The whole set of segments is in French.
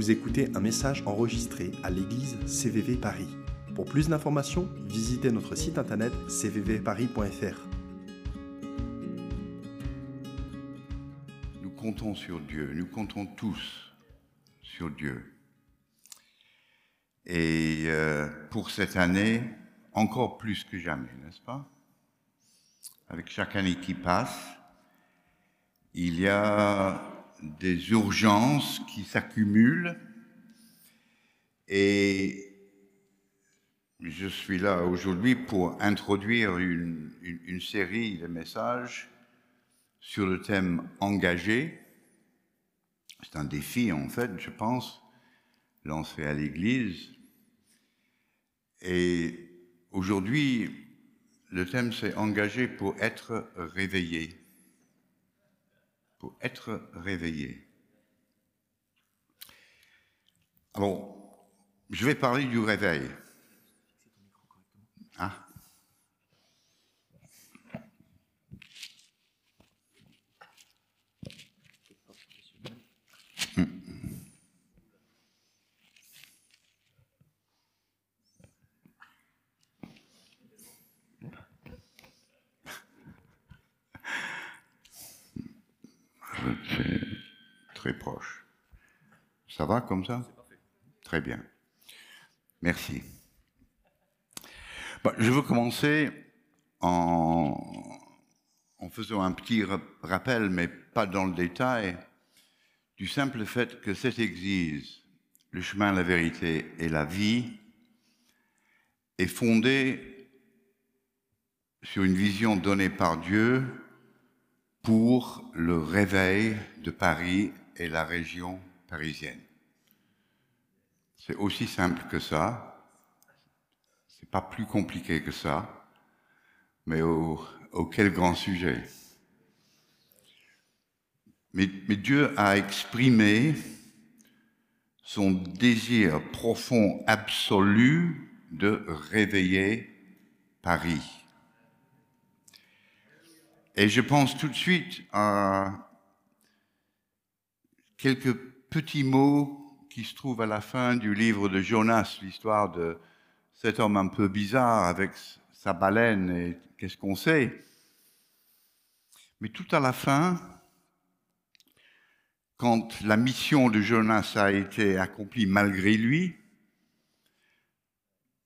Vous écoutez un message enregistré à l'église CVV Paris. Pour plus d'informations, visitez notre site internet cvvparis.fr. Nous comptons sur Dieu, nous comptons tous sur Dieu. Et euh, pour cette année, encore plus que jamais, n'est-ce pas? Avec chaque année qui passe, il y a des urgences qui s'accumulent et je suis là aujourd'hui pour introduire une, série de messages sur le thème engagé. C'est un défi en fait, je pense, lancé à l'Église. Et aujourd'hui, le thème c'est engagé pour être réveillé pour être réveillé. Alors, je vais parler du réveil. Hein? C'est très proche. Ça va comme ça? Très bien. Merci. Bon, je veux commencer en, en, faisant un petit rappel, mais pas dans le détail, du simple fait que cette Église, le chemin, la vérité et la vie, est fondée sur une vision donnée par Dieu pour le réveil de Paris et la région parisienne. C'est aussi simple que ça. C'est pas plus compliqué que ça. Mais au, auquel grand sujet. Mais Dieu a exprimé son désir profond, absolu de réveiller Paris. Et je pense tout de suite à quelques petits mots qui se trouvent à la fin du livre de Jonas, l'histoire de cet homme un peu bizarre avec sa baleine et qu'est-ce qu'on sait. Mais tout à la fin, quand la mission de Jonas a été accomplie malgré lui,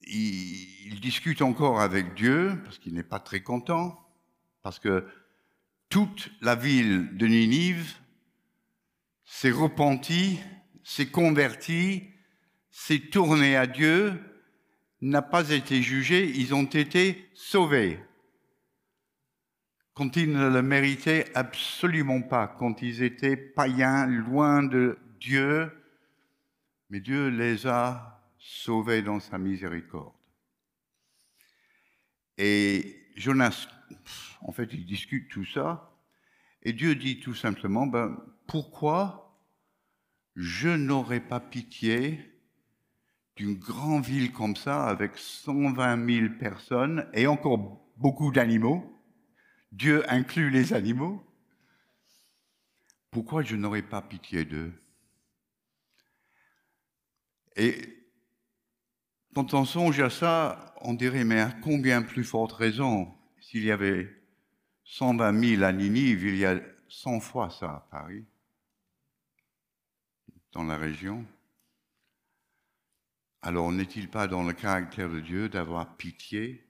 il, il discute encore avec Dieu parce qu'il n'est pas très content, parce que toute la ville de Ninive s'est repentie, s'est convertie, s'est tournée à Dieu, n'a pas été jugée, ils ont été sauvés. Quand ils ne le méritaient absolument pas, quand ils étaient païens, loin de Dieu, mais Dieu les a sauvés dans sa miséricorde. Et Jonas en fait, ils discutent tout ça. Et Dieu dit tout simplement, ben, pourquoi je n'aurais pas pitié d'une grande ville comme ça, avec 120 000 personnes et encore beaucoup d'animaux? Dieu inclut les animaux. Pourquoi je n'aurais pas pitié d'eux? Et quand on songe à ça, on dirait, mais à combien plus forte raison s'il y avait 120 000 à Ninive, il y a 100 fois ça à Paris, dans la région. Alors n'est-il pas dans le caractère de Dieu d'avoir pitié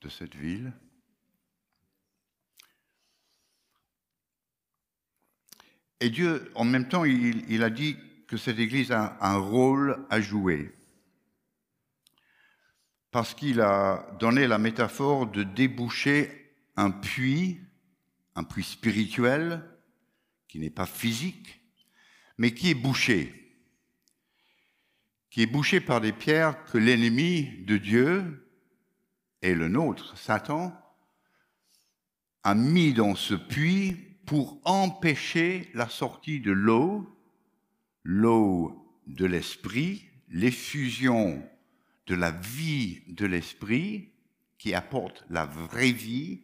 de cette ville? Et Dieu, en même temps, il, il, a dit que cette Église a un rôle à jouer parce qu'il a donné la métaphore de déboucher un puits, un puits spirituel, qui n'est pas physique, mais qui est bouché, qui est bouché par des pierres que l'ennemi de Dieu et le nôtre, Satan, a mis dans ce puits pour empêcher la sortie de l'eau, l'eau de l'esprit, l'effusion de la vie de l'esprit qui apporte la vraie vie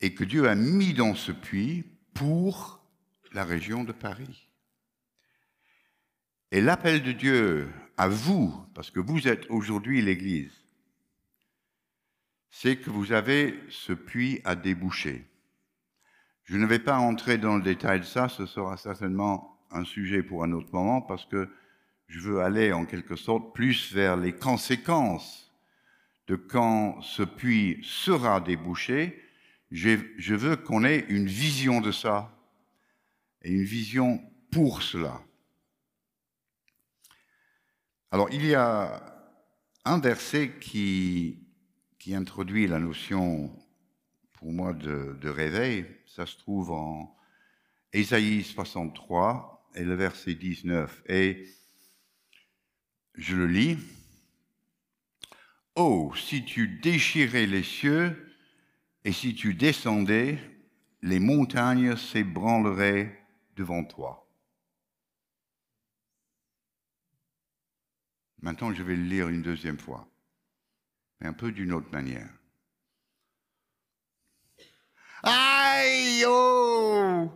et que Dieu a mis dans ce puits pour la région de Paris. Et l'appel de Dieu à vous, parce que vous êtes aujourd'hui l'Église, c'est que vous avez ce puits à déboucher. Je ne vais pas entrer dans le détail de ça, ce sera certainement un sujet pour un autre moment, parce que je veux aller en quelque sorte plus vers les conséquences de quand ce puits sera débouché. Je veux qu'on ait une vision de ça, et une vision pour cela. Alors, il y a un verset qui, qui introduit la notion, pour moi, de, de réveil. Ça se trouve en Ésaïe 63 et le verset 19. Et je le lis. Oh, si tu déchirais les cieux et si tu descendais, les montagnes s'ébranleraient devant toi. Maintenant, je vais le lire une deuxième fois, mais un peu d'une autre manière. Aïe, oh,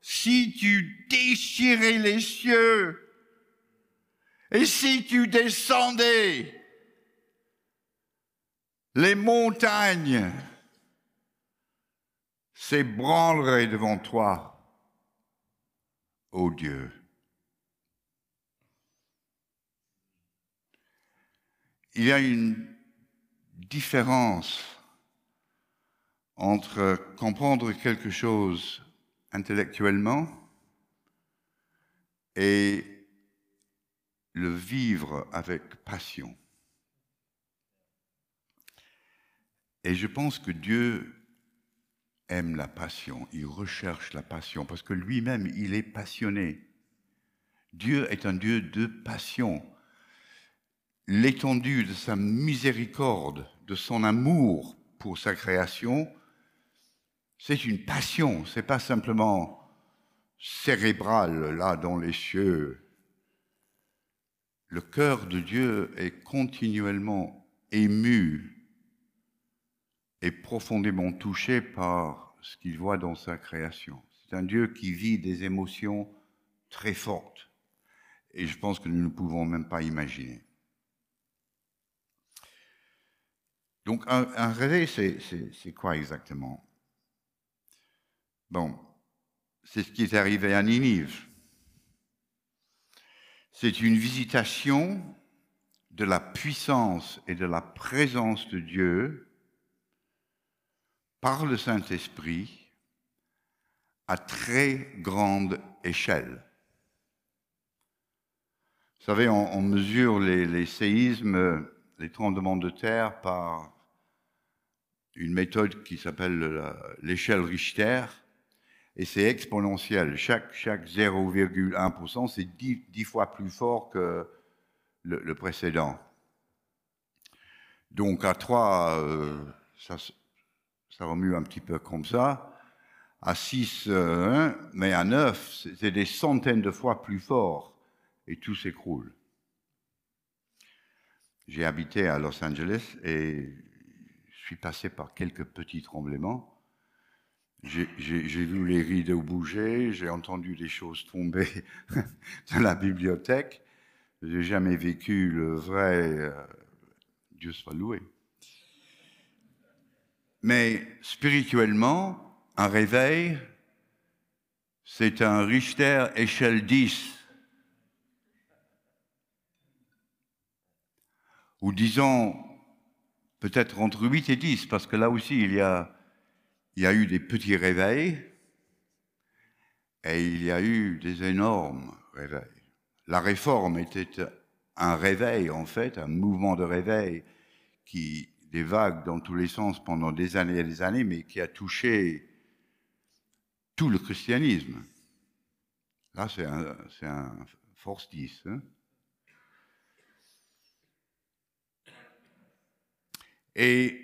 si tu déchirais les cieux et si tu descendais les montagnes s'ébranleraient devant toi, ô Dieu. il y a une différence entre comprendre quelque chose intellectuellement et le vivre avec passion. Et je pense que Dieu aime la passion, il recherche la passion, parce que lui-même, il est passionné. Dieu est un Dieu de passion l'étendue de sa miséricorde, de son amour pour sa création, c'est une passion, c'est pas simplement cérébral là dans les cieux. Le cœur de Dieu est continuellement ému et profondément touché par ce qu'il voit dans sa création. C'est un Dieu qui vit des émotions très fortes et je pense que nous ne pouvons même pas imaginer. Donc, un, réveil, c'est quoi exactement? Bon, c'est ce qui est arrivé à Ninive. C'est une visitation de la puissance et de la présence de Dieu par le Saint-Esprit à très grande échelle. Vous savez, on, mesure les, séismes les tremblements de terre par une méthode qui s'appelle l'échelle Richter, et c'est exponentiel. Chaque, chaque 0,1%, c'est 10, fois plus fort que le, précédent. Donc à 3, euh, ça, ça, remue un petit peu comme ça. À 6, euh, mais à 9, c'est des centaines de fois plus fort, et tout s'écroule. J'ai habité à Los Angeles et je suis passé par quelques petits tremblements. J'ai vu les rideaux bouger, j'ai entendu des choses tomber dans la bibliothèque. Je n'ai jamais vécu le vrai euh, Dieu soit loué. Mais spirituellement, un réveil, c'est un Richter échelle 10. ou disons peut-être entre 8 et 10, parce que là aussi il y a, il y a eu des petits réveils et il y a eu des énormes réveils. La réforme était un réveil en fait, un mouvement de réveil qui des vagues dans tous les sens pendant des années et des années, mais qui a touché tout le christianisme. Là, c'est un, force 10. Hein Et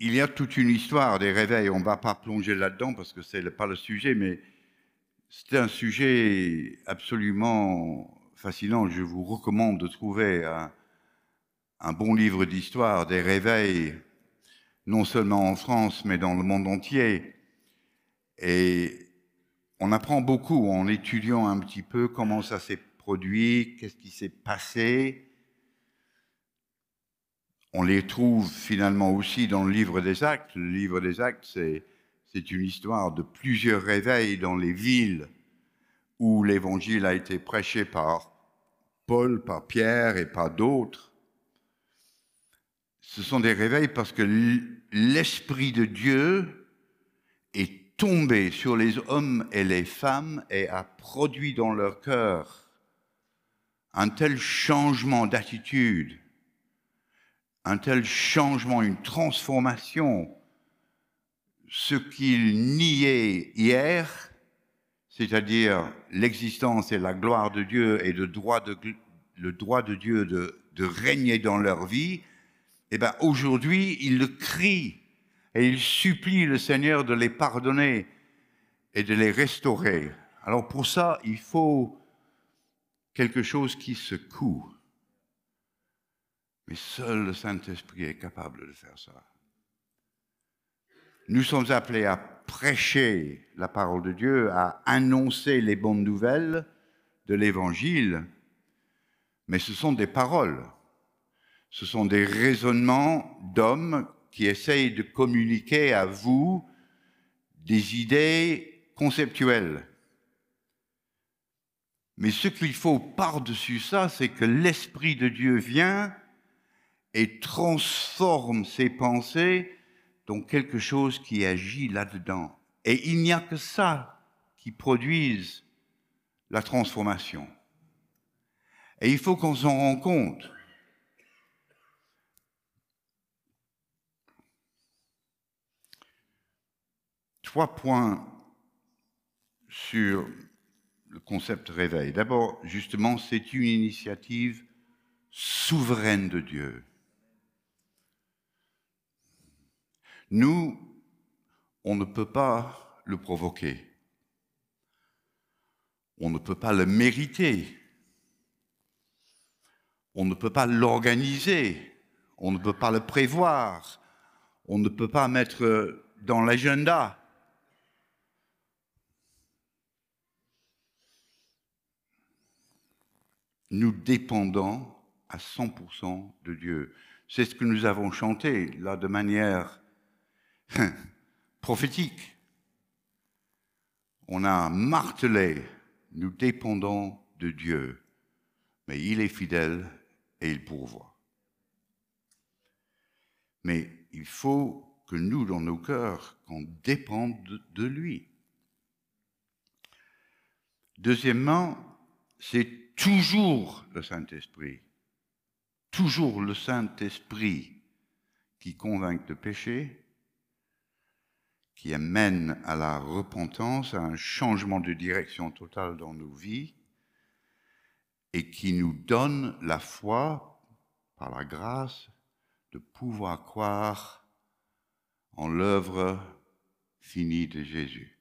il y a toute une histoire des réveils. On ne va pas plonger là-dedans parce que ce n'est pas le sujet, mais c'est un sujet absolument fascinant. Je vous recommande de trouver un, un bon livre d'histoire des réveils, non seulement en France, mais dans le monde entier. Et on apprend beaucoup en étudiant un petit peu comment ça s'est produit, qu'est-ce qui s'est passé. On les trouve finalement aussi dans le livre des actes. Le livre des actes, c'est, une histoire de plusieurs réveils dans les villes où l'évangile a été prêché par Paul, par Pierre et par d'autres. Ce sont des réveils parce que l'Esprit de Dieu est tombé sur les hommes et les femmes et a produit dans leur cœur un tel changement d'attitude, un tel changement, une transformation. Ce qu'ils niaient hier, c'est-à-dire l'existence et la gloire de Dieu et le droit de, le droit de Dieu de, de régner dans leur vie, eh bien aujourd'hui, ils le crient et ils supplient le Seigneur de les pardonner et de les restaurer. Alors pour ça, il faut quelque chose qui secoue. Mais seul le Saint-Esprit est capable de faire ça. Nous sommes appelés à prêcher la parole de Dieu, à annoncer les bonnes nouvelles de l'Évangile, mais ce sont des paroles, ce sont des raisonnements d'hommes qui essayent de communiquer à vous des idées conceptuelles. Mais ce qu'il faut par-dessus ça, c'est que l'Esprit de Dieu vient et transforme ses pensées donc quelque chose qui agit là-dedans. Et il n'y a que ça qui produise la transformation. Et il faut qu'on s'en rende compte. Trois points sur le concept réveil. D'abord, justement, c'est une initiative souveraine de Dieu. Nous, on ne peut pas le provoquer. On ne peut pas le mériter. On ne peut pas l'organiser. On ne peut pas le prévoir. On ne peut pas mettre dans l'agenda. Nous dépendons à 100% de Dieu. C'est ce que nous avons chanté là de manière prophétique. On a martelé, nous dépendons de Dieu, mais il est fidèle et il pourvoit. Mais il faut que nous, dans nos cœurs, qu'on dépende de lui. Deuxièmement, c'est toujours le Saint-Esprit, toujours le Saint-Esprit qui convainc de péché, qui amène à la repentance, à un changement de direction totale dans nos vies et qui nous donne la foi, par la grâce, de pouvoir croire en l'œuvre finie de Jésus.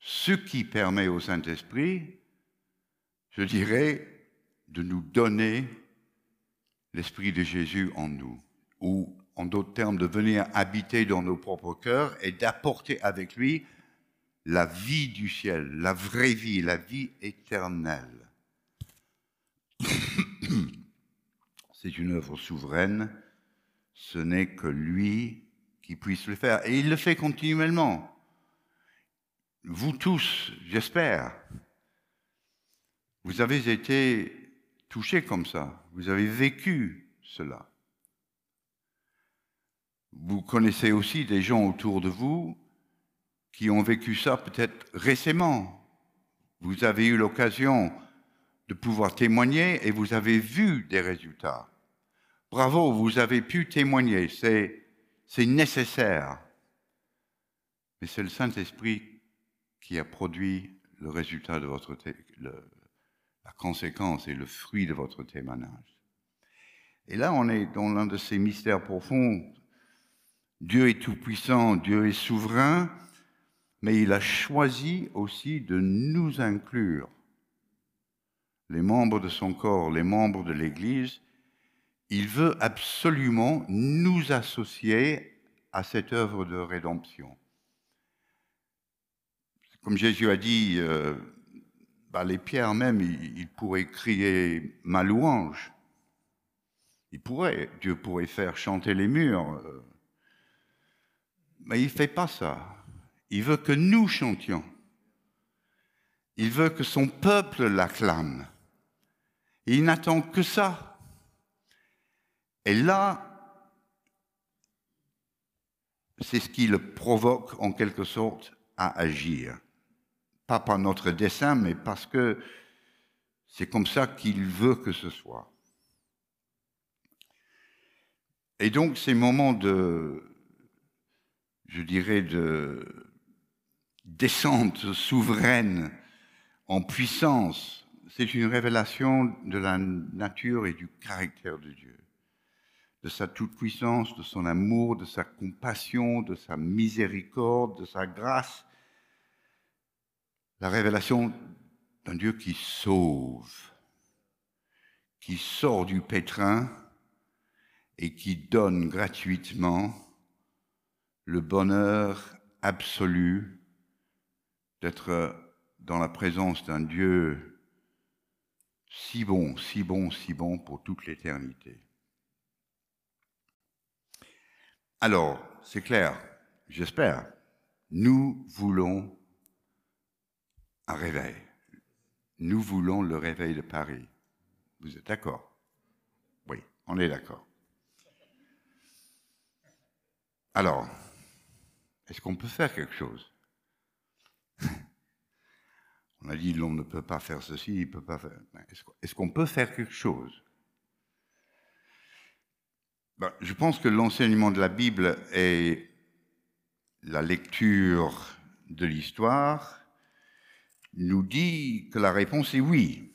Ce qui permet au Saint-Esprit, je dirais, de nous donner l'Esprit de Jésus en nous, ou en d'autres termes, de venir habiter dans nos propres cœurs et d'apporter avec lui la vie du ciel, la vraie vie, la vie éternelle. C'est une œuvre souveraine, ce n'est que lui qui puisse le faire. Et il le fait continuellement. Vous tous, j'espère, vous avez été touchés comme ça, vous avez vécu cela. Vous connaissez aussi des gens autour de vous qui ont vécu ça peut-être récemment. Vous avez eu l'occasion de pouvoir témoigner et vous avez vu des résultats. Bravo, vous avez pu témoigner, c'est, nécessaire. Mais c'est le Saint-Esprit qui a produit le résultat de votre, la conséquence et le fruit de votre témoignage. Et là, on est dans l'un de ces mystères profonds Dieu est tout-puissant, Dieu est souverain, mais il a choisi aussi de nous inclure, les membres de son corps, les membres de l'Église. Il veut absolument nous associer à cette œuvre de rédemption. comme Jésus a dit, euh, bah, les pierres même, ils, pourraient crier ma louange. Il pourrait, Dieu pourrait faire chanter les murs. Euh. Mais il ne fait pas ça. Il veut que nous chantions. Il veut que son peuple l'acclame. il n'attend que ça. Et là, c'est ce qui le provoque en quelque sorte à agir. Pas par notre dessein, mais parce que c'est comme ça qu'il veut que ce soit. Et donc ces moments de, je dirais, de descente souveraine en puissance, c'est une révélation de la nature et du caractère de Dieu de sa toute-puissance, de son amour, de sa compassion, de sa miséricorde, de sa grâce. La révélation d'un Dieu qui sauve, qui sort du pétrin et qui donne gratuitement le bonheur absolu d'être dans la présence d'un Dieu si bon, si bon, si bon pour toute l'éternité. Alors, c'est clair, j'espère, nous voulons un réveil. Nous voulons le réveil de Paris. Vous êtes d'accord? Oui, on est d'accord. Alors, est-ce qu'on peut faire quelque chose On a dit l'homme ne peut pas faire ceci, il peut pas faire. Est-ce qu'on peut faire quelque chose ben, je pense que l'enseignement de la Bible et la lecture de l'histoire nous dit que la réponse est oui.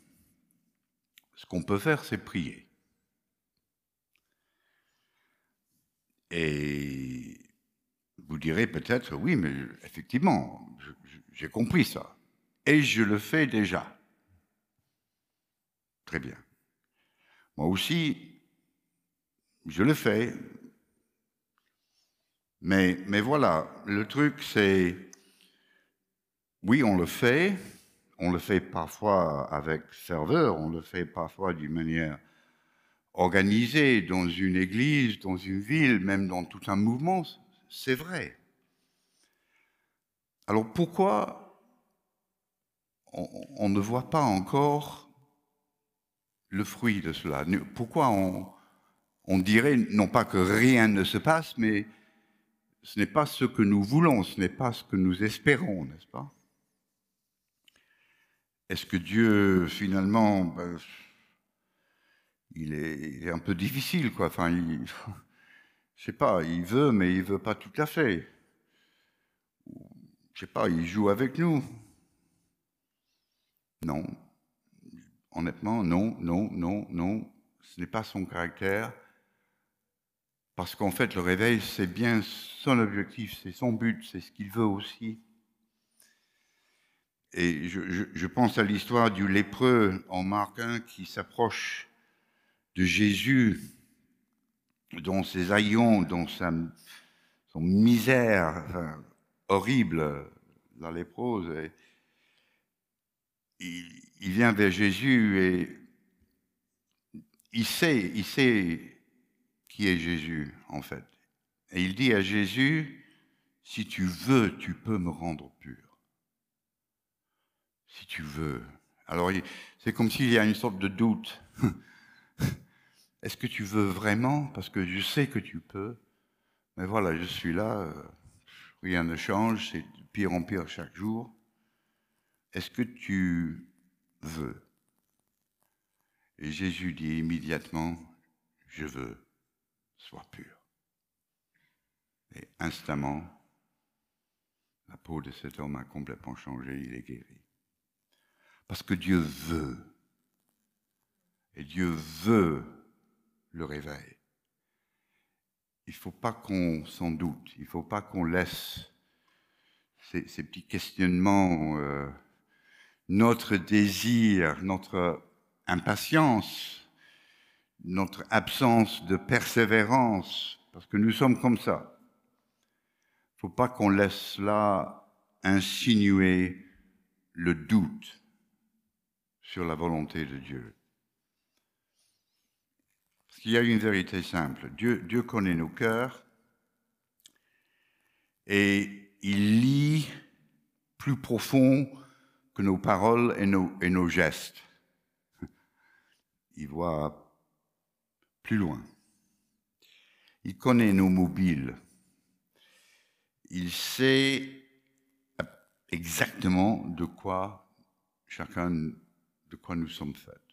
Ce qu'on peut faire, c'est prier. Et vous direz peut-être, oui, mais effectivement, j'ai compris ça. Et je le fais déjà. Très bien. Moi aussi, je le fais. Mais, voilà, le truc c'est, oui, on le fait, on le fait parfois avec ferveur, on le fait parfois d'une manière organisée dans une église, dans une ville, même dans tout un mouvement, c'est vrai. Alors pourquoi on, ne voit pas encore le fruit de cela? Pourquoi on, dirait non pas que rien ne se passe, mais ce n'est pas ce que nous voulons, ce n'est pas ce que nous espérons, n'est-ce pas? Est-ce que Dieu, finalement, ben, il, est, un peu difficile, quoi. Je sais pas, il veut, mais il veut pas tout à fait. Je sais pas, il joue avec nous. Non. Honnêtement, non, non, non, non. Ce n'est pas son caractère. Parce qu'en fait, le réveil, c'est bien son objectif, c'est son but, c'est ce qu'il veut aussi. Et je, pense à l'histoire du lépreux en Marc 1 qui s'approche de Jésus dans ses haillons, dans sa misère horrible, la léprose. il, il, vient vers Jésus et il sait, il sait qui est Jésus, en fait. Et il dit à Jésus, si tu veux, tu peux me rendre pur. Si tu veux. Alors, c'est comme s'il y a une sorte de doute. Est-ce que tu veux vraiment? Parce que je sais que tu peux. Mais voilà, je suis là, euh, rien ne change, c'est pire en pire chaque jour. Est-ce que tu veux? Et Jésus dit immédiatement, je veux soit pur. Et instamment, la peau de cet homme a complètement changé, il est guéri. Parce que Dieu veut. Et Dieu veut le réveil. Il ne faut pas qu'on s'en doute, il ne faut pas qu'on laisse ces, petits questionnements, euh, notre désir, notre impatience notre absence de persévérance, parce que nous sommes comme ça. Il ne faut pas qu'on laisse cela insinuer le doute sur la volonté de Dieu. Qu'il y a une vérité simple. Dieu, Dieu connaît nos cœurs et il lit plus profond que nos paroles et nos, et nos gestes. Il voit plus loin. Il connaît nos mobiles. Il sait exactement de quoi chacun, de quoi nous sommes faits.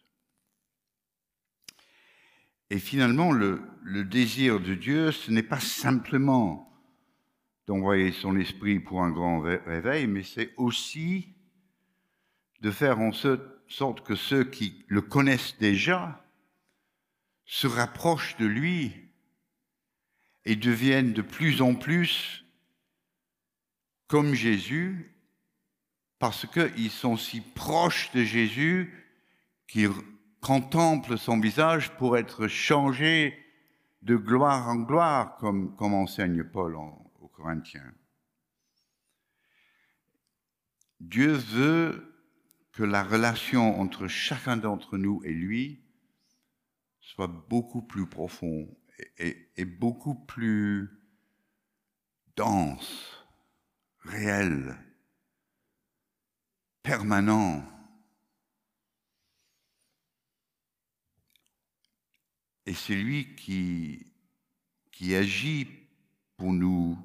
Et finalement, le, désir de Dieu, ce n'est pas simplement d'envoyer son esprit pour un grand réveil, mais c'est aussi de faire en sorte que ceux qui le connaissent déjà se rapprochent de lui et deviennent de plus en plus comme Jésus, parce qu'ils sont si proches de Jésus qu'ils contemplent son visage pour être changés de gloire en gloire, comme, enseigne Paul aux Corinthiens. Dieu veut que la relation entre chacun d'entre nous et lui soit beaucoup plus profonde et, et beaucoup plus dense, réelle, permanent. Et c'est lui qui, qui agit pour nous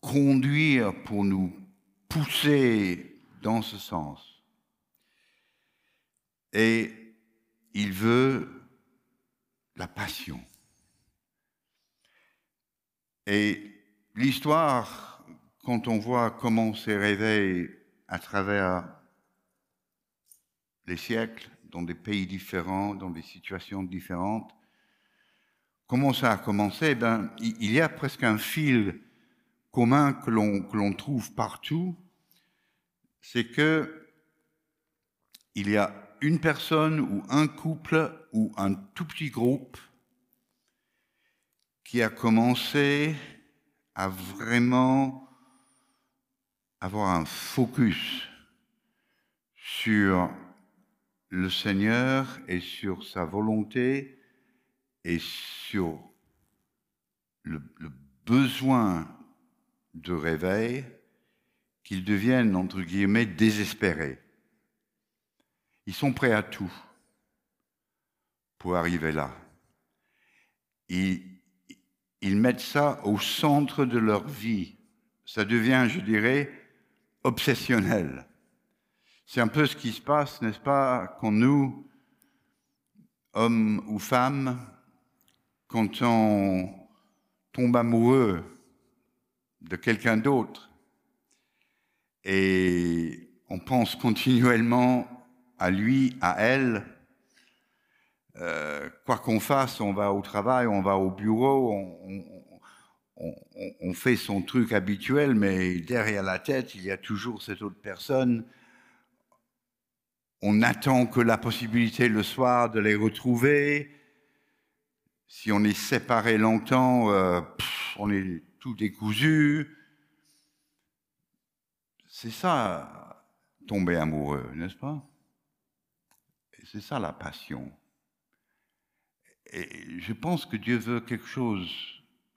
conduire, pour nous pousser dans ce sens. Et il veut la passion. Et l'histoire, quand on voit comment s'est réveille à travers les siècles, dans des pays différents, dans des situations différentes, comment ça a commencé ben, Il y a presque un fil commun que l'on trouve partout, c'est que il y a une personne ou un couple ou un tout petit groupe qui a commencé à vraiment avoir un focus sur le Seigneur et sur sa volonté et sur le, besoin de réveil qu'ils deviennent, entre guillemets, désespérés. Ils sont prêts à tout pour arriver là. Ils, ils mettent ça au centre de leur vie. Ça devient, je dirais, obsessionnel. C'est un peu ce qui se passe, n'est-ce pas, quand nous, hommes ou femmes, quand on tombe amoureux de quelqu'un d'autre et on pense continuellement à lui, à elle. Euh, quoi qu'on fasse, on va au travail, on va au bureau, on, on, fait son truc habituel, mais derrière la tête, il y a toujours cette autre personne. On attend que la possibilité le soir de les retrouver. Si on est séparé longtemps, euh, on est tout décousu. C'est ça, tomber amoureux, n'est-ce pas? C'est ça la passion. Et je pense que Dieu veut quelque chose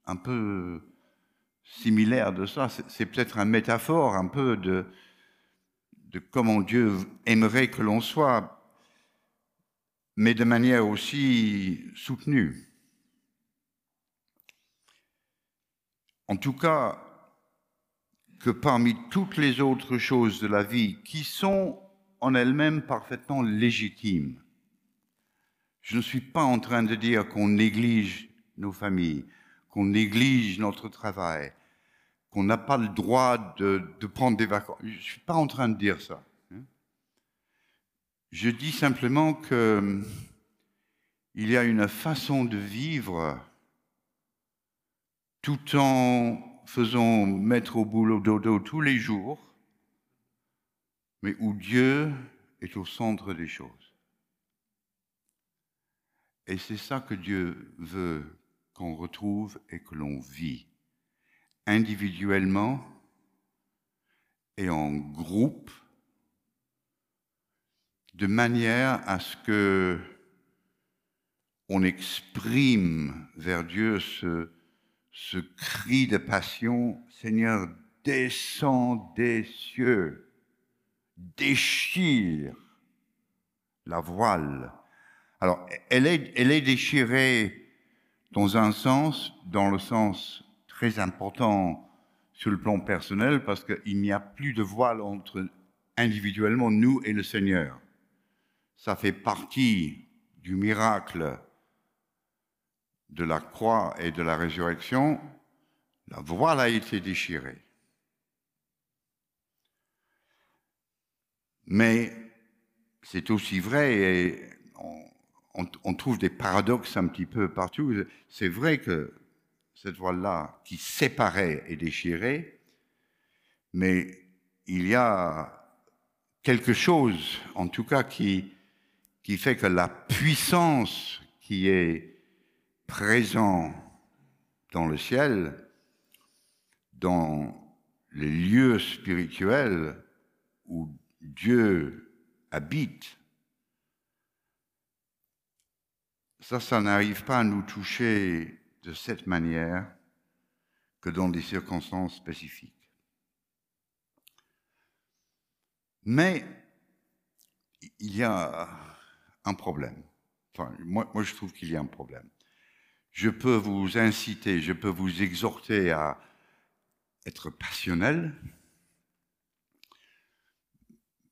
un peu similaire de ça. C'est peut-être une métaphore un peu de, de comment Dieu aimerait que l'on soit, mais de manière aussi soutenue. En tout cas, que parmi toutes les autres choses de la vie qui sont en elles-mêmes parfaitement légitimes, je ne suis pas en train de dire qu'on néglige nos familles, qu'on néglige notre travail, qu'on n'a pas le droit de, prendre des vacances. Je ne suis pas en train de dire ça. Hein. Je dis simplement que il y a une façon de vivre tout en faisant mettre au boulot dodo tous les jours, mais où Dieu est au centre des choses. Et c'est ça que Dieu veut qu'on retrouve et que l'on vit individuellement et en groupe, de manière à ce que on exprime vers Dieu ce, ce cri de passion, Seigneur, descends des cieux, déchire la voile. Alors, elle est, elle est déchirée dans un sens, dans le sens très important sur le plan personnel, parce qu'il n'y a plus de voile entre individuellement nous et le Seigneur. Ça fait partie du miracle de la croix et de la résurrection. La voile a été déchirée. Mais c'est aussi vrai, et on, trouve des paradoxes un petit peu partout. C'est vrai que cette voile-là, qui séparait est déchirée, mais il y a quelque chose, en tout cas, qui, qui fait que la puissance qui est présente dans le ciel, dans les lieux spirituels où Dieu habite, ça, ça n'arrive pas à nous toucher de cette manière que dans des circonstances spécifiques. Mais il y a un problème. Enfin, moi, moi je trouve qu'il y a un problème. Je peux vous inciter, je peux vous exhorter à être passionnel,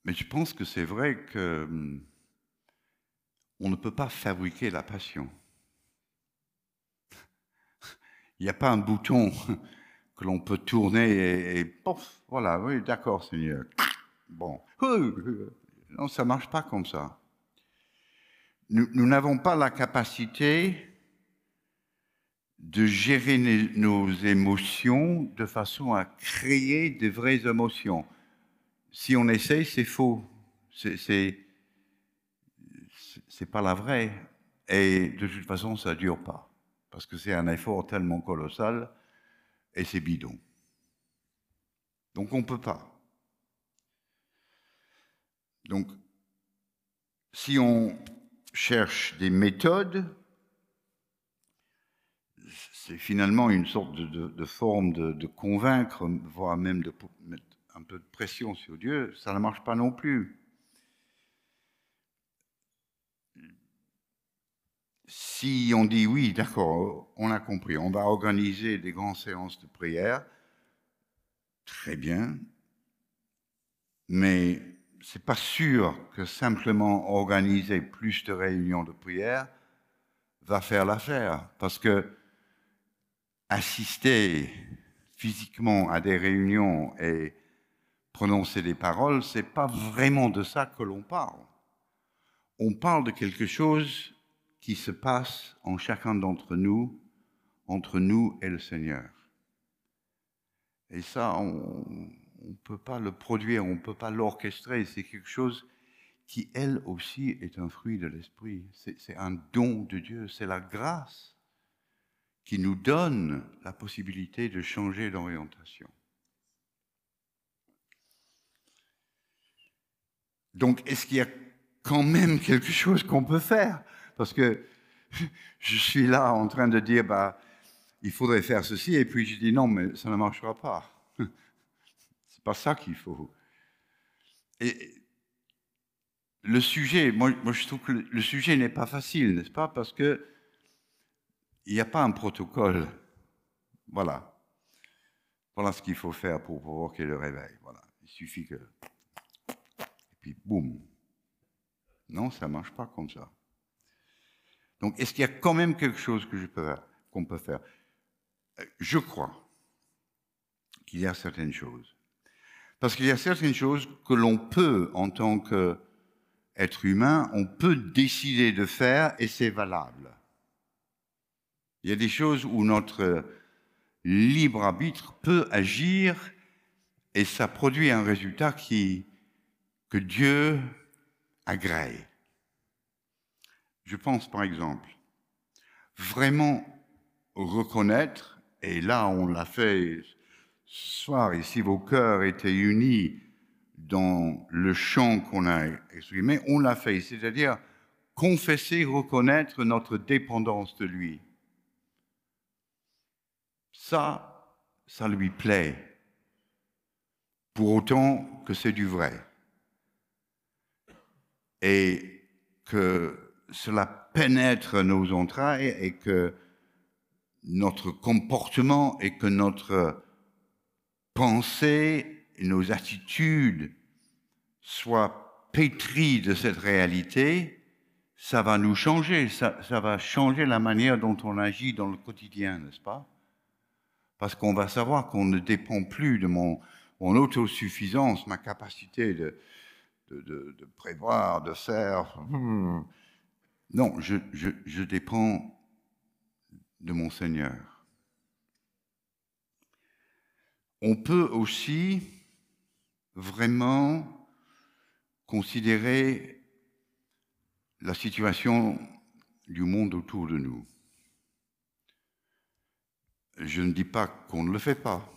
mais je pense que c'est vrai que hum, on ne peut pas fabriquer la passion. Il n'y a pas un bouton que l'on peut tourner et, pof, voilà, oui, d'accord, Seigneur. Bon, non, ça ne marche pas comme ça. Nous n'avons pas la capacité de gérer nos émotions de façon à créer de vraies émotions. Si on essaye, c'est faux. C'est pas la vraie. Et de toute façon, ça dure pas. Parce que c'est un effort tellement colossal et c'est bidon. Donc on ne peut pas. Donc, si on cherche des méthodes, c'est finalement une sorte de, forme de, de, convaincre, voire même de mettre un peu de pression sur Dieu, ça ne marche pas non plus. si on dit oui, d'accord, on a compris, on va organiser des grandes séances de prière, très bien, mais c'est pas sûr que simplement organiser plus de réunions de prière va faire l'affaire, parce que assister physiquement à des réunions et prononcer des paroles, c'est pas vraiment de ça que l'on parle. On parle de quelque chose qui se passe en chacun d'entre nous, entre nous et le Seigneur. Et ça, on ne peut pas le produire, on ne peut pas l'orchestrer. C'est quelque chose qui, elle aussi, est un fruit de l'Esprit. C'est un don de Dieu, c'est la grâce qui nous donne la possibilité de changer d'orientation. Donc, est-ce qu'il y a quand même quelque chose qu'on peut faire? Parce que je suis là en train de dire, bah, il faudrait faire ceci, et puis je dis non, mais ça ne marchera pas. C'est pas ça qu'il faut. Et le sujet, moi, je trouve que le sujet n'est pas facile, n'est-ce pas? Parce que il n'y a pas un protocole. Voilà. Voilà ce qu'il faut faire pour provoquer le réveil. Voilà. Il suffit que. Et puis, boum. Non, ça ne marche pas comme ça. Donc, est-ce qu'il y a quand même quelque chose que je peux qu'on peut faire? Je crois qu'il y a certaines choses. Parce qu'il y a certaines choses que l'on peut, en tant qu'être humain, on peut décider de faire et c'est valable. Il y a des choses où notre libre arbitre peut agir et ça produit un résultat qui, que Dieu agrée. Je pense par exemple vraiment reconnaître, et là on l'a fait ce soir, et si vos cœurs étaient unis dans le chant qu'on a exprimé, on l'a fait, c'est-à-dire confesser, reconnaître notre dépendance de lui. Ça, ça lui plaît, pour autant que c'est du vrai. Et que cela pénètre nos entrailles et que notre comportement et que notre pensée et nos attitudes soient pétries de cette réalité, ça va nous changer, ça, ça va changer la manière dont on agit dans le quotidien, n'est-ce pas? Parce qu'on va savoir qu'on ne dépend plus de mon, autosuffisance, ma capacité de prévoir, de faire. Hmm. Non, je, je, je dépends de mon Seigneur. On peut aussi vraiment considérer la situation du monde autour de nous. Je ne dis pas qu'on ne le fait pas,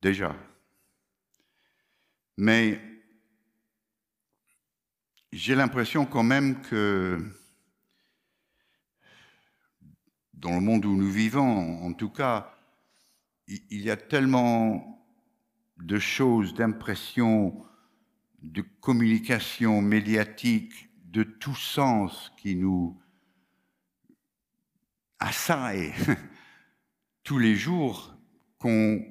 déjà. Mais j'ai l'impression quand même que dans le monde où nous vivons, en tout cas, il y a tellement de choses, d'impressions, de communication médiatique, de tout sens qui nous assaillent tous les jours qu'on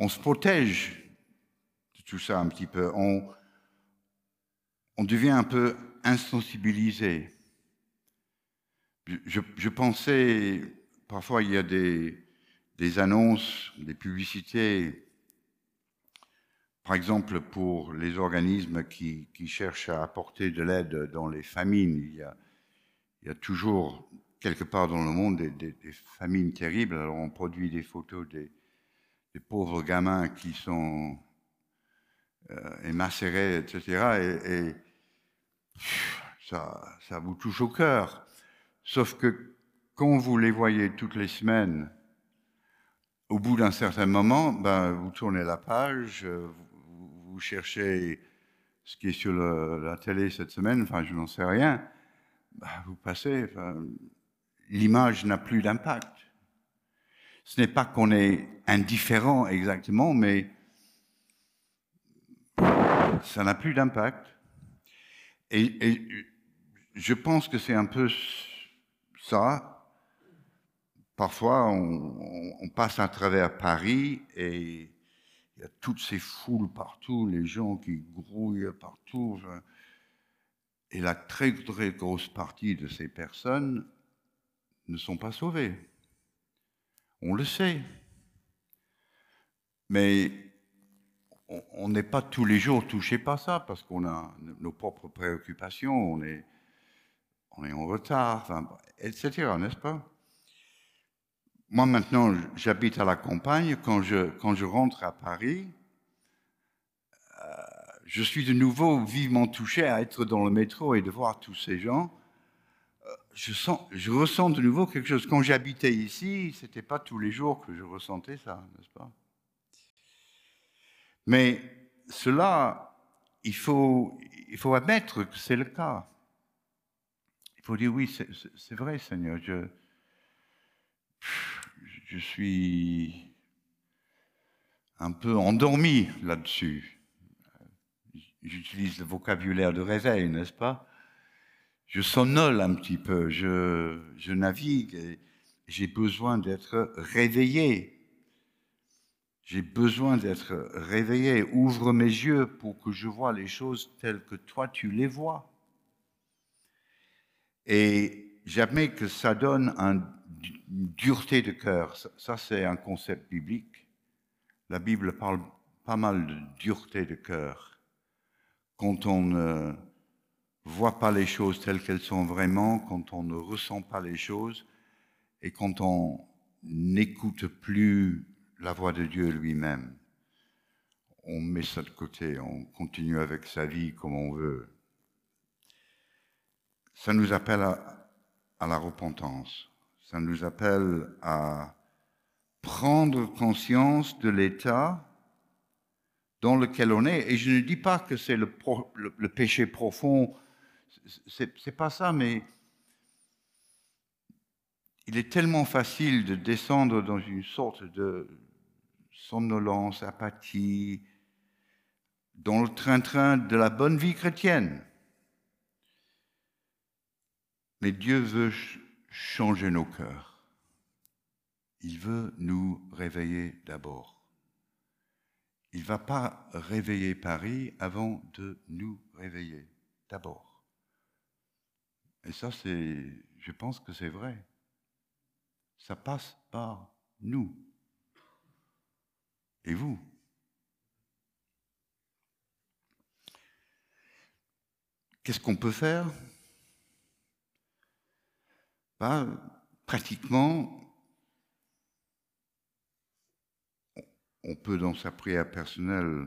on se protège de tout ça un petit peu. On, on devient un peu insensibilisé. Je, pensais, parfois il y a des, des annonces, des publicités, par exemple pour les organismes qui, cherchent à apporter de l'aide dans les famines. Il y a toujours quelque part dans le monde des, famines terribles. Alors on produit des photos des, pauvres gamins qui sont euh, émacérés, etc. Et, ça, vous touche au cœur. Sauf que quand vous les voyez toutes les semaines, au bout d'un certain moment, ben, vous tournez la page, vous, vous cherchez ce qui est sur la télé cette semaine, enfin je n'en sais rien, ben, vous passez, l'image n'a plus d'impact. Ce n'est pas qu'on est indifférent exactement, mais ça n'a plus d'impact. Et, je pense que c'est un peu ça. Parfois, on, passe à travers Paris et il y a toutes ces foules partout, les gens qui grouillent partout. Et la très, très grosse partie de ces personnes ne sont pas sauvées. On le sait. Mais on n'est pas tous les jours touché par ça parce qu'on a nos propres préoccupations, on est, en retard, etc., n'est-ce pas? Moi, maintenant, j'habite à la campagne. Quand je, rentre à Paris, je suis de nouveau vivement touché à être dans le métro et de voir tous ces gens. Euh, je, sens, je ressens de nouveau quelque chose. Quand j'habitais ici, ce n'était pas tous les jours que je ressentais ça, n'est-ce pas? Mais cela, il faut, admettre que c'est le cas. Il faut dire oui, c'est vrai, Seigneur, je suis un peu endormi là-dessus. J'utilise le vocabulaire de réveil, n'est-ce pas? Je sonnole un petit peu, je, navigue j'ai besoin d'être réveillé j'ai besoin d'être réveillé. Ouvre mes yeux pour que je vois les choses telles que toi tu les vois. Et j'admets que ça donne une dureté de cœur. Ça, c'est un concept biblique. La Bible parle pas mal de dureté de cœur. Quand on ne voit pas les choses telles qu'elles sont vraiment, quand on ne ressent pas les choses et quand on n'écoute plus la voix de Dieu lui-même. On met ça de côté, on continue avec sa vie comme on veut. Ça nous appelle à, la repentance. ça nous appelle à prendre conscience de l'état dans lequel on est. Et je ne dis pas que c'est le, le, péché profond, c'est pas ça, mais il est tellement facile de descendre dans une sorte de somnolence, apathie, dans le train-train de la bonne vie chrétienne. Mais Dieu veut changer nos cœurs. Il veut nous réveiller d'abord. Il ne va pas réveiller Paris avant de nous réveiller d'abord. Et ça, c'est, je pense que c'est vrai. Ça passe par nous. Et vous? Qu'est-ce qu'on peut faire? Ben, Pratiquement, on peut dans sa prière personnelle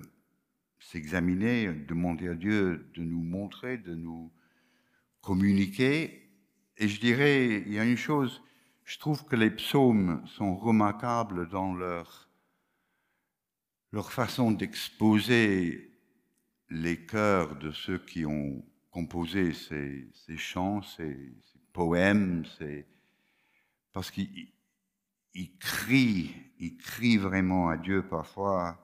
s'examiner, demander à Dieu de nous montrer, de nous communiquer. Et je dirais, il y a une chose, je trouve que les psaumes sont remarquables dans leur, leur façon d'exposer les cœurs de ceux qui ont composé ces, chants, ces, poèmes, parce qu'ils crient, ils crient vraiment à Dieu parfois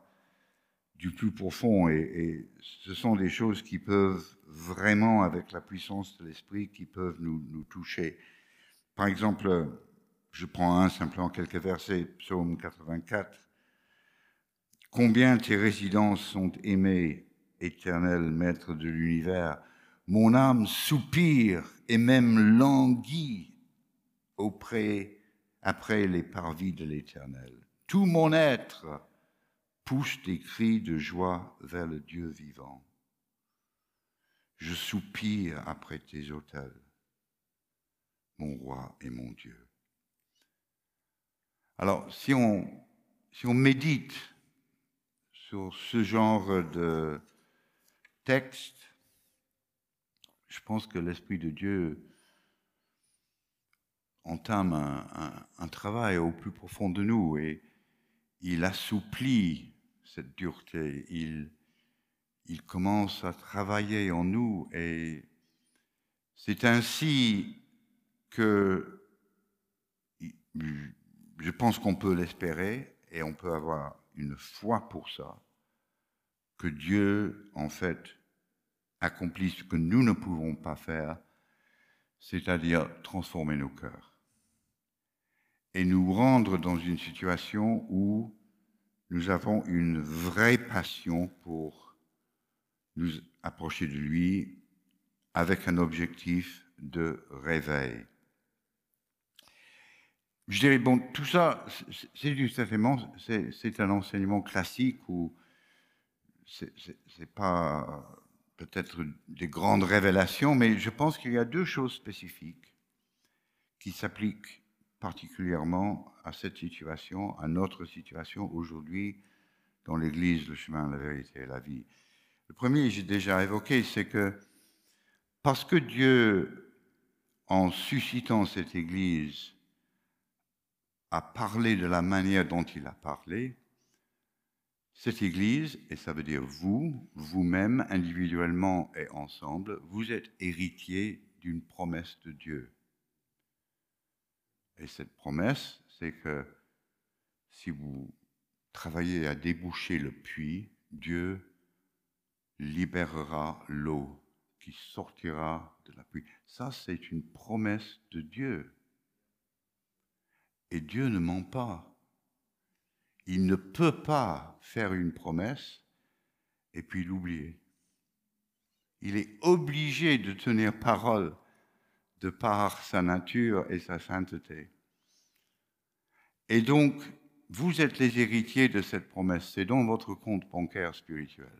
du plus profond, et, ce sont des choses qui peuvent vraiment, avec la puissance de l'esprit, qui peuvent nous, nous toucher. Par exemple, je prends un simplement quelques versets, psaume 84. Combien tes résidences sont aimées, éternel maître de l'univers mon âme soupire et même languit auprès, après les parvis de l'Éternel. Tout mon être pousse des cris de joie vers le Dieu vivant. Je soupire après tes autels, mon roi et mon Dieu. Alors, si on, médite sur ce genre de texte, je pense que l'Esprit de Dieu entame un, travail au plus profond de nous et il assouplit cette dureté, il, il commence à travailler en nous et c'est ainsi que je pense qu'on peut l'espérer et on peut avoir une foi pour ça, que Dieu, en fait, accomplit ce que nous ne pouvons pas faire, c'est-à-dire transformer nos cœurs et nous rendre dans une situation où nous avons une vraie passion pour nous approcher de lui avec un objectif de réveil. Je dirais, bon, tout ça, c'est c'est un enseignement classique où c'est pas peut-être des grandes révélations, mais je pense qu'il y a deux choses spécifiques qui s'appliquent particulièrement à cette situation, à notre situation aujourd'hui dans l'Église, le chemin, la vérité et la vie. Le premier, j'ai déjà évoqué, c'est que parce que Dieu, en suscitant cette Église, a parlé de la manière dont il a parlé, cette Église, et ça veut dire vous, vous-même, individuellement et ensemble, vous êtes héritier d'une promesse de Dieu. Et cette promesse, c'est que si vous travaillez à déboucher le puits, Dieu libérera l'eau qui sortira de la puits. Ça, c'est une promesse de Dieu. Et Dieu ne ment pas. Il ne peut pas faire une promesse et puis l'oublier. Il est obligé de tenir parole de par sa nature et sa sainteté. Et donc, vous êtes les héritiers de cette promesse. C'est dans votre compte bancaire spirituel.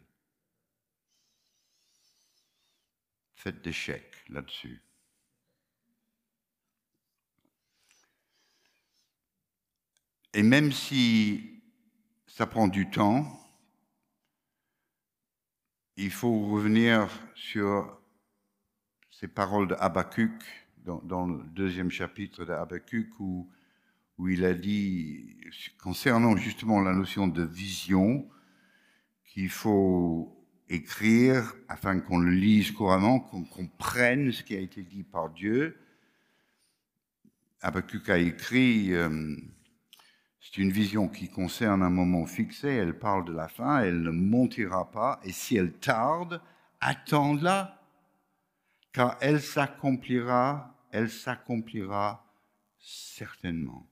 Faites des chèques là-dessus. Et même si ça prend du temps, il faut revenir sur ces paroles de dans, le deuxième chapitre d'Habakkuk où, où il a dit, concernant justement la notion de vision, qu'il faut écrire afin qu'on le lise couramment, qu'on comprenne ce qui a été dit par Dieu. Habakkuk a écrit, euh, c'est une vision qui concerne un moment fixé, elle parle de la fin, elle ne montira pas, et si elle tarde, attends-la, car elle s'accomplira, elle s'accomplira certainement.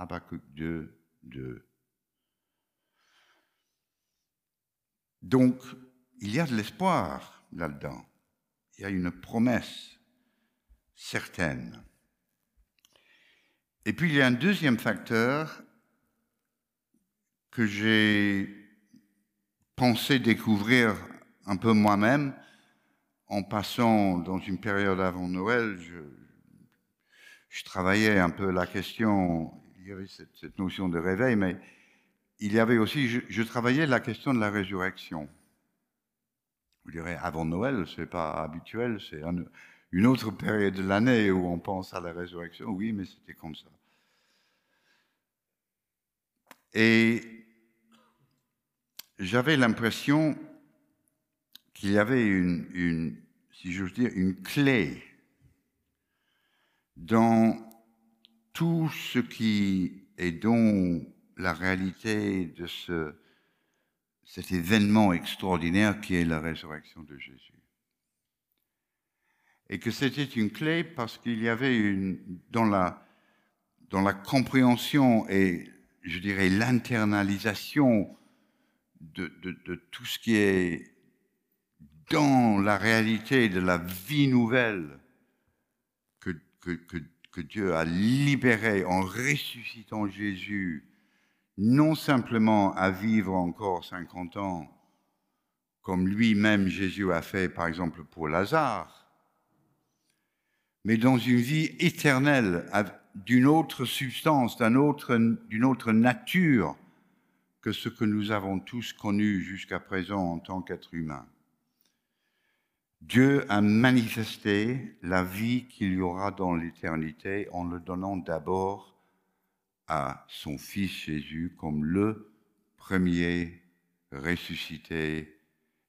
Habakkuk 2, 2. Donc, il y a de l'espoir là-dedans. Il y a une promesse certaine. Et puis, il y a un deuxième facteur que j'ai pensé découvrir un peu moi-même en passant dans une période avant Noël. Je, travaillais un peu la question, y avait cette, notion de réveil, mais il y avait aussi, je, travaillais la question de la résurrection. Vous direz, avant Noël, ce n'est pas habituel, c'est une autre période de l'année où on pense à la résurrection. Oui, mais c'était comme ça. Et j'avais l'impression qu'il y avait une, si j'ose dire, une clé dans tout ce qui est dont la réalité de ce, cet événement extraordinaire qui est la résurrection de Jésus. Et que c'était une clé parce qu'il y avait une, dans, la, dans la compréhension et, je dirais, l'internalisation de, de, tout ce qui est dans la réalité de la vie nouvelle que, que, que, que Dieu a libérée en ressuscitant Jésus non simplement à vivre encore 50 ans, comme lui-même Jésus a fait par exemple pour Lazare, mais dans une vie éternelle d'une autre substance, d'une autre, nature que ce que nous avons tous connu jusqu'à présent en tant qu'être humain. Dieu a manifesté la vie qu'il y aura dans l'éternité en le donnant d'abord à son Fils Jésus comme le premier ressuscité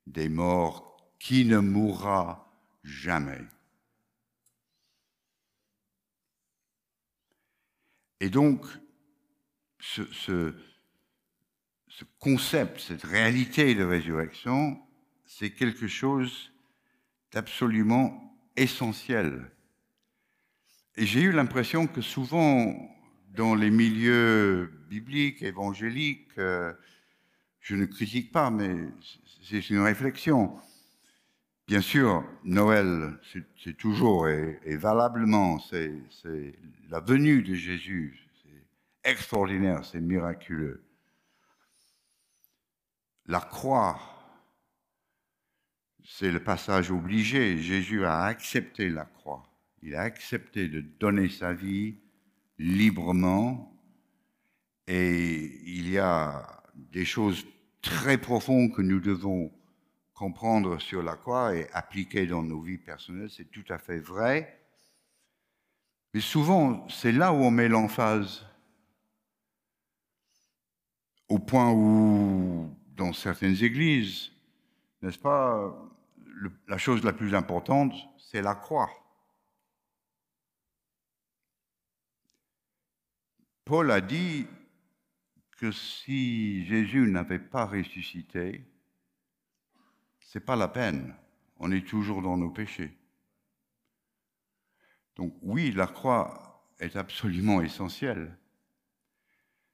des morts qui ne mourra jamais. Et donc, ce, ce, concept, cette réalité de résurrection, c'est quelque chose d'absolument essentiel. Et j'ai eu l'impression que souvent, dans les milieux bibliques, évangéliques, euh, je ne critique pas, mais c'est une réflexion. Bien sûr, Noël, c'est toujours et, valablement, c'est la venue de Jésus. C'est extraordinaire, c'est miraculeux. La croix, c'est le passage obligé. Jésus a accepté la croix. Il a accepté de donner sa vie librement et il y a des choses très profondes que nous devons comprendre sur la croix et appliquer dans nos vies personnelles, c'est tout à fait vrai. Mais souvent, c'est là où on met l'emphase. Au point où, dans certaines églises, n'est-ce pas, la chose la plus importante, c'est la croix. Paul a dit que si Jésus n'avait pas ressuscité, c'est pas la peine. On est toujours dans nos péchés. Donc oui, la croix est absolument essentielle.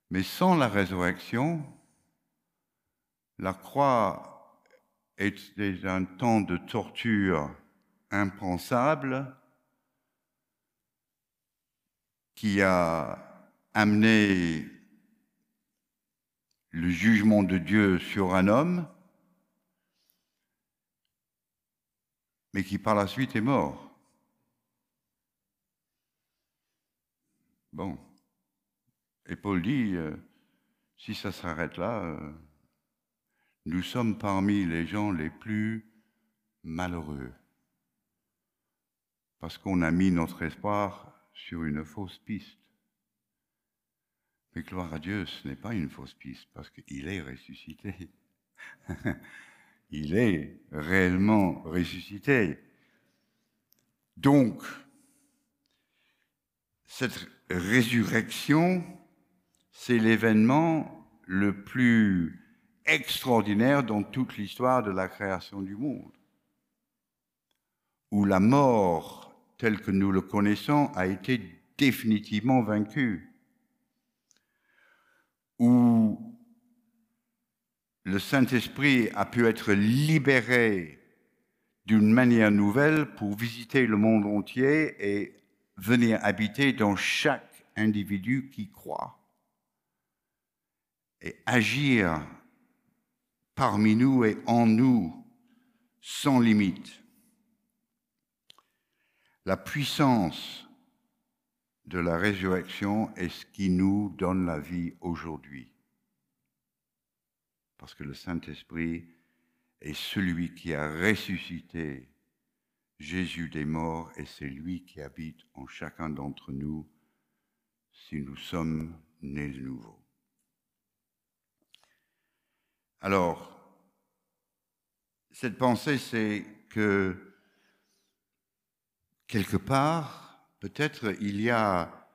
Mais sans la résurrection, la croix est un temps de torture impensable qui a amener le jugement de Dieu sur un homme, mais qui par la suite est mort? Bon. Et Paul dit, euh, si ça s'arrête là, euh, nous sommes parmi les gens les plus malheureux. parce qu'on a mis notre espoir sur une fausse piste. Mais gloire à Dieu, ce n'est pas une fausse piste, parce qu'il est ressuscité. Il est réellement ressuscité. Donc, cette résurrection, c'est l'événement le plus extraordinaire dans toute l'histoire de la création du monde, où la mort telle que nous le connaissons a été définitivement vaincue, où le Saint-Esprit a pu être libéré d'une manière nouvelle pour visiter le monde entier et venir habiter dans chaque individu qui croit et agir parmi nous et en nous sans limite. La puissance de la résurrection est ce qui nous donne la vie aujourd'hui parce que le Saint-Esprit est celui qui a ressuscité Jésus des morts et c'est lui qui habite en chacun d'entre nous si nous sommes nés de nouveau. Alors, cette pensée, c'est que quelque part, peut-être il y a,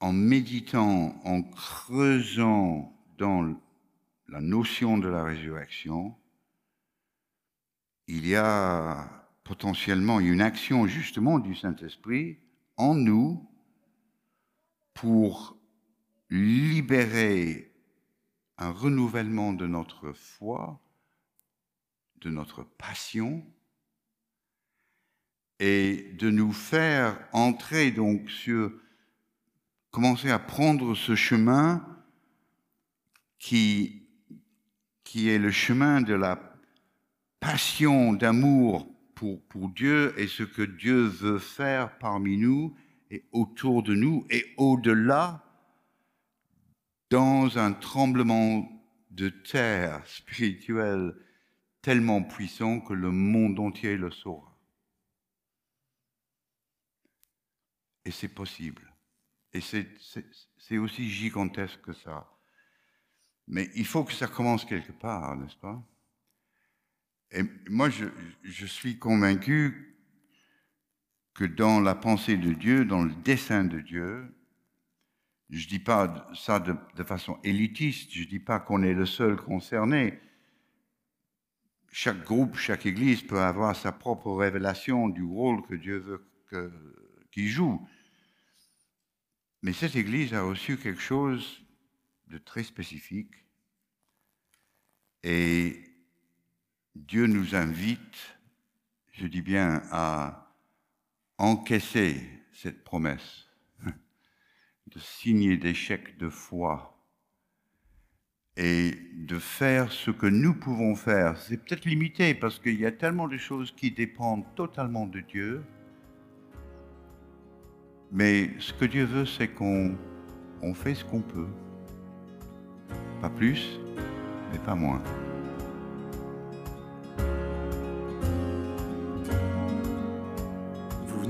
en méditant, en creusant dans la notion de la résurrection, il y a potentiellement une action justement du Saint-Esprit en nous pour libérer un renouvellement de notre foi, de notre passion, et de nous faire entrer donc sur, commencer à prendre ce chemin qui qui est le chemin de la passion d'amour pour, pour Dieu et ce que Dieu veut faire parmi nous et autour de nous et au-delà, dans un tremblement de terre spirituel tellement puissant que le monde entier le saura. Et c'est possible. Et c'est aussi gigantesque que ça. Mais il faut que ça commence quelque part, n'est-ce pas? Et moi, je, suis convaincu que dans la pensée de Dieu, dans le dessein de Dieu, je ne dis pas ça de, façon élitiste, je ne dis pas qu'on est le seul concerné. Chaque groupe, chaque église peut avoir sa propre révélation du rôle que Dieu veut qu'il joue. Mais cette église a reçu quelque chose de très spécifique. Et Dieu nous invite, je dis bien, à encaisser cette promesse, de signer des chèques de foi et de faire ce que nous pouvons faire. C'est peut-être limité parce qu'il y a tellement de choses qui dépendent totalement de Dieu. Mais ce que Dieu veut, c'est qu'on on fait ce qu'on peut. Pas plus, mais pas moins.